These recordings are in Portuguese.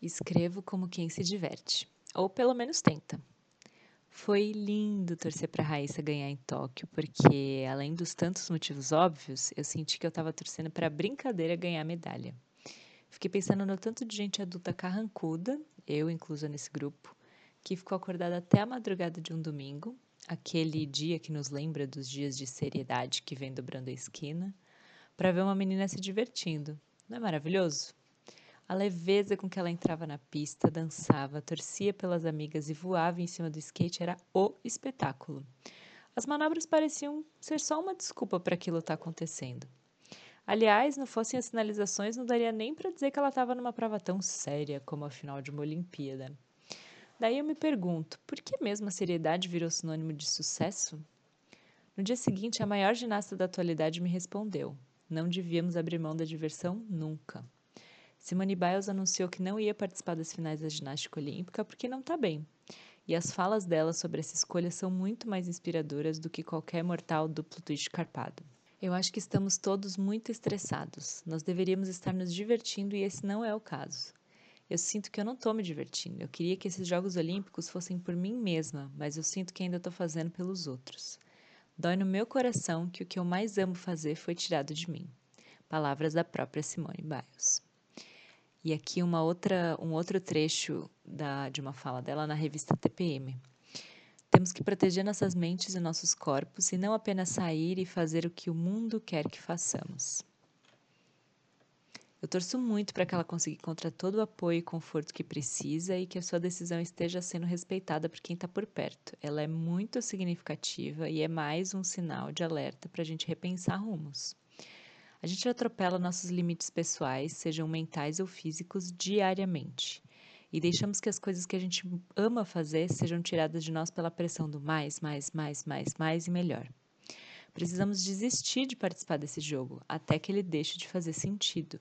Escrevo como quem se diverte, ou pelo menos tenta. Foi lindo torcer para a Raíssa ganhar em Tóquio, porque além dos tantos motivos óbvios, eu senti que eu estava torcendo para a brincadeira ganhar medalha. Fiquei pensando no tanto de gente adulta carrancuda, eu inclusa nesse grupo, que ficou acordada até a madrugada de um domingo, aquele dia que nos lembra dos dias de seriedade que vem dobrando a esquina, para ver uma menina se divertindo. Não é maravilhoso? A leveza com que ela entrava na pista, dançava, torcia pelas amigas e voava em cima do skate era o espetáculo. As manobras pareciam ser só uma desculpa para aquilo estar tá acontecendo. Aliás, não fossem as sinalizações, não daria nem para dizer que ela estava numa prova tão séria como a final de uma Olimpíada. Daí eu me pergunto, por que mesmo a seriedade virou sinônimo de sucesso? No dia seguinte, a maior ginasta da atualidade me respondeu: não devíamos abrir mão da diversão nunca. Simone Biles anunciou que não ia participar das finais da ginástica olímpica porque não está bem. E as falas dela sobre essa escolha são muito mais inspiradoras do que qualquer mortal duplo twist carpado. Eu acho que estamos todos muito estressados. Nós deveríamos estar nos divertindo e esse não é o caso. Eu sinto que eu não estou me divertindo. Eu queria que esses Jogos Olímpicos fossem por mim mesma, mas eu sinto que ainda estou fazendo pelos outros. Dói no meu coração que o que eu mais amo fazer foi tirado de mim. Palavras da própria Simone Biles. E aqui uma outra, um outro trecho da, de uma fala dela na revista TPM. Temos que proteger nossas mentes e nossos corpos e não apenas sair e fazer o que o mundo quer que façamos. Eu torço muito para que ela consiga encontrar todo o apoio e conforto que precisa e que a sua decisão esteja sendo respeitada por quem está por perto. Ela é muito significativa e é mais um sinal de alerta para a gente repensar rumos. A gente atropela nossos limites pessoais, sejam mentais ou físicos, diariamente. E deixamos que as coisas que a gente ama fazer sejam tiradas de nós pela pressão do mais, mais, mais, mais, mais e melhor. Precisamos desistir de participar desse jogo até que ele deixe de fazer sentido.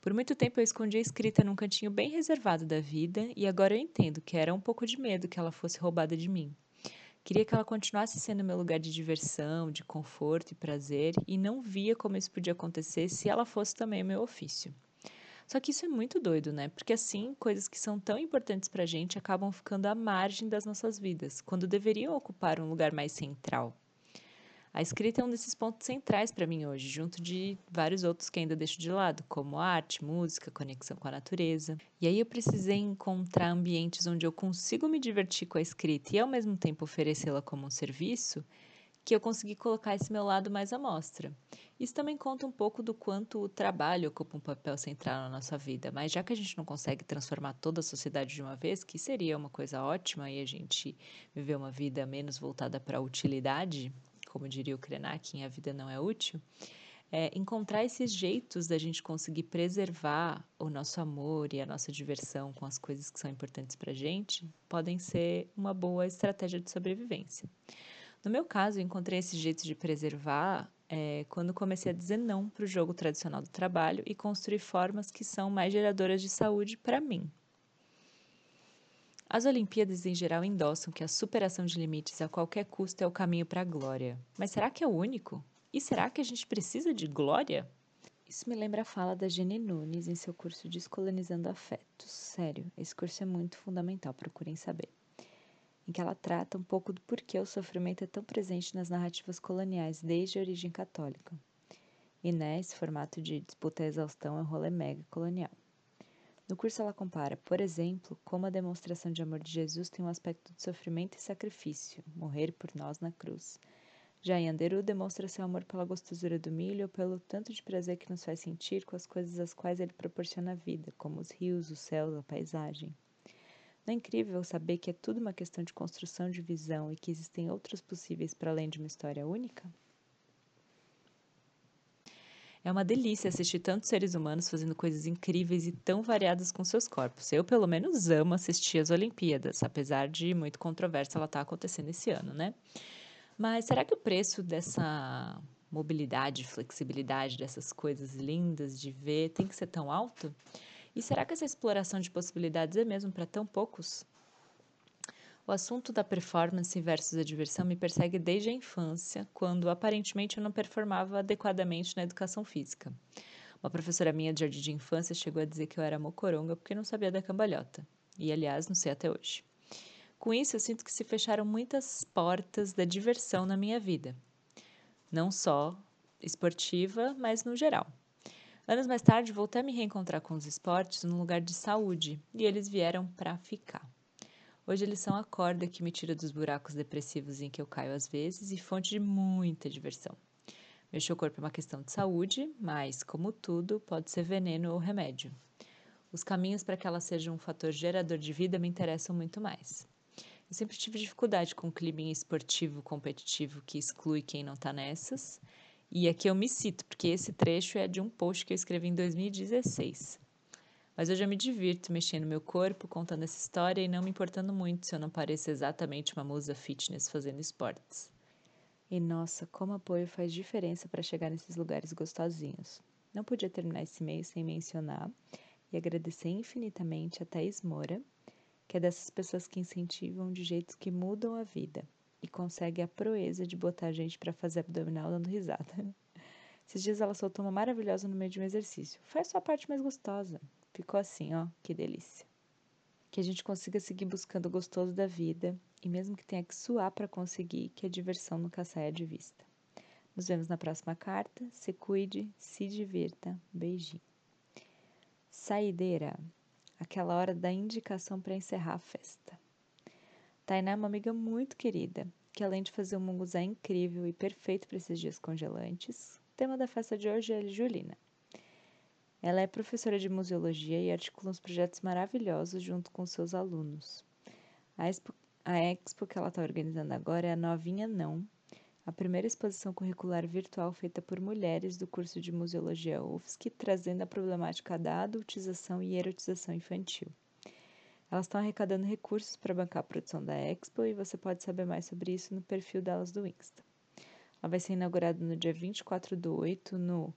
Por muito tempo eu escondi a escrita num cantinho bem reservado da vida e agora eu entendo que era um pouco de medo que ela fosse roubada de mim. Queria que ela continuasse sendo meu lugar de diversão, de conforto e prazer, e não via como isso podia acontecer se ela fosse também meu ofício. Só que isso é muito doido, né? Porque assim, coisas que são tão importantes pra gente acabam ficando à margem das nossas vidas, quando deveriam ocupar um lugar mais central. A escrita é um desses pontos centrais para mim hoje, junto de vários outros que ainda deixo de lado, como arte, música, conexão com a natureza. E aí eu precisei encontrar ambientes onde eu consigo me divertir com a escrita e ao mesmo tempo oferecê-la como um serviço, que eu consegui colocar esse meu lado mais à mostra. Isso também conta um pouco do quanto o trabalho ocupa um papel central na nossa vida, mas já que a gente não consegue transformar toda a sociedade de uma vez, que seria uma coisa ótima e a gente viver uma vida menos voltada para a utilidade, como diria o Krenak, a vida não é útil, é encontrar esses jeitos da gente conseguir preservar o nosso amor e a nossa diversão com as coisas que são importantes para a gente podem ser uma boa estratégia de sobrevivência. No meu caso, eu encontrei esses jeitos de preservar é, quando comecei a dizer não para o jogo tradicional do trabalho e construir formas que são mais geradoras de saúde para mim, as Olimpíadas em geral endossam que a superação de limites a qualquer custo é o caminho para a glória. Mas será que é o único? E será que a gente precisa de glória? Isso me lembra a fala da Jenny Nunes em seu curso Descolonizando Afetos. Sério, esse curso é muito fundamental, procurem saber. Em que ela trata um pouco do porquê o sofrimento é tão presente nas narrativas coloniais desde a origem católica. E nesse formato de disputa e exaustão é um rolê mega colonial. No curso, ela compara, por exemplo, como a demonstração de amor de Jesus tem um aspecto de sofrimento e sacrifício, morrer por nós na cruz. Já em Anderu, demonstra seu amor pela gostosura do milho ou pelo tanto de prazer que nos faz sentir com as coisas às quais ele proporciona a vida, como os rios, os céus, a paisagem. Não é incrível saber que é tudo uma questão de construção de visão e que existem outros possíveis para além de uma história única? É uma delícia assistir tantos seres humanos fazendo coisas incríveis e tão variadas com seus corpos. Eu, pelo menos, amo assistir as Olimpíadas, apesar de muito controversa ela estar tá acontecendo esse ano, né? Mas será que o preço dessa mobilidade, flexibilidade, dessas coisas lindas de ver tem que ser tão alto? E será que essa exploração de possibilidades é mesmo para tão poucos? O assunto da performance versus a diversão me persegue desde a infância, quando aparentemente eu não performava adequadamente na educação física. Uma professora minha de jardim de infância chegou a dizer que eu era mocoronga porque não sabia da cambalhota. E, aliás, não sei até hoje. Com isso, eu sinto que se fecharam muitas portas da diversão na minha vida. Não só esportiva, mas no geral. Anos mais tarde, voltei a me reencontrar com os esportes num lugar de saúde e eles vieram para ficar. Hoje eles são a corda que me tira dos buracos depressivos em que eu caio às vezes e fonte de muita diversão. Mexer o corpo é uma questão de saúde, mas, como tudo, pode ser veneno ou remédio. Os caminhos para que ela seja um fator gerador de vida me interessam muito mais. Eu sempre tive dificuldade com o clima esportivo competitivo que exclui quem não está nessas e aqui eu me cito, porque esse trecho é de um post que eu escrevi em 2016. Mas hoje eu me divirto mexendo meu corpo, contando essa história e não me importando muito se eu não pareço exatamente uma musa fitness fazendo esportes. E nossa, como apoio faz diferença para chegar nesses lugares gostosinhos. Não podia terminar esse mês sem mencionar e agradecer infinitamente a Thaís Moura, que é dessas pessoas que incentivam de jeitos que mudam a vida e consegue a proeza de botar a gente para fazer abdominal dando risada. Esses dias ela soltou uma maravilhosa no meio de um exercício. Faz sua parte mais gostosa. Ficou assim, ó, que delícia. Que a gente consiga seguir buscando o gostoso da vida e mesmo que tenha que suar para conseguir, que a diversão nunca saia de vista. Nos vemos na próxima carta. Se cuide, se divirta. Beijinho. Saideira. Aquela hora da indicação para encerrar a festa. Tainá é uma amiga muito querida, que além de fazer um munguzá incrível e perfeito para esses dias congelantes, tema da festa de hoje é Julina. Ela é professora de museologia e articula uns projetos maravilhosos junto com seus alunos. A expo, a expo que ela está organizando agora é a Novinha Não, a primeira exposição curricular virtual feita por mulheres do curso de Museologia UFSC, trazendo a problemática da adultização e erotização infantil. Elas estão arrecadando recursos para bancar a produção da Expo e você pode saber mais sobre isso no perfil delas do Insta. Ela vai ser inaugurada no dia 24 do 8 no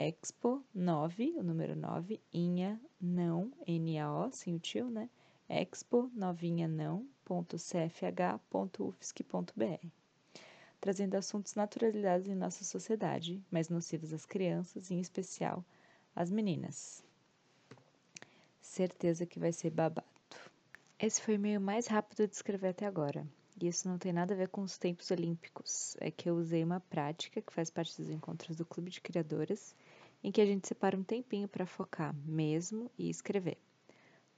Expo 9, o número 9, Inha Não, N-A-O, sem o tio, né? Expo novinha não.cfh.ufsc.br trazendo assuntos naturalizados em nossa sociedade, mas nocivos às crianças, em especial às meninas. Certeza que vai ser babado. Esse foi o meio mais rápido de escrever até agora. E isso não tem nada a ver com os tempos olímpicos. É que eu usei uma prática que faz parte dos encontros do Clube de Criadoras, em que a gente separa um tempinho para focar mesmo e escrever.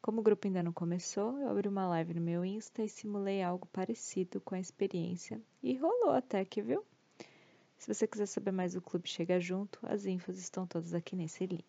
Como o grupo ainda não começou, eu abri uma live no meu Insta e simulei algo parecido com a experiência. E rolou até que, viu? Se você quiser saber mais do clube, chega junto. As infos estão todas aqui nesse link.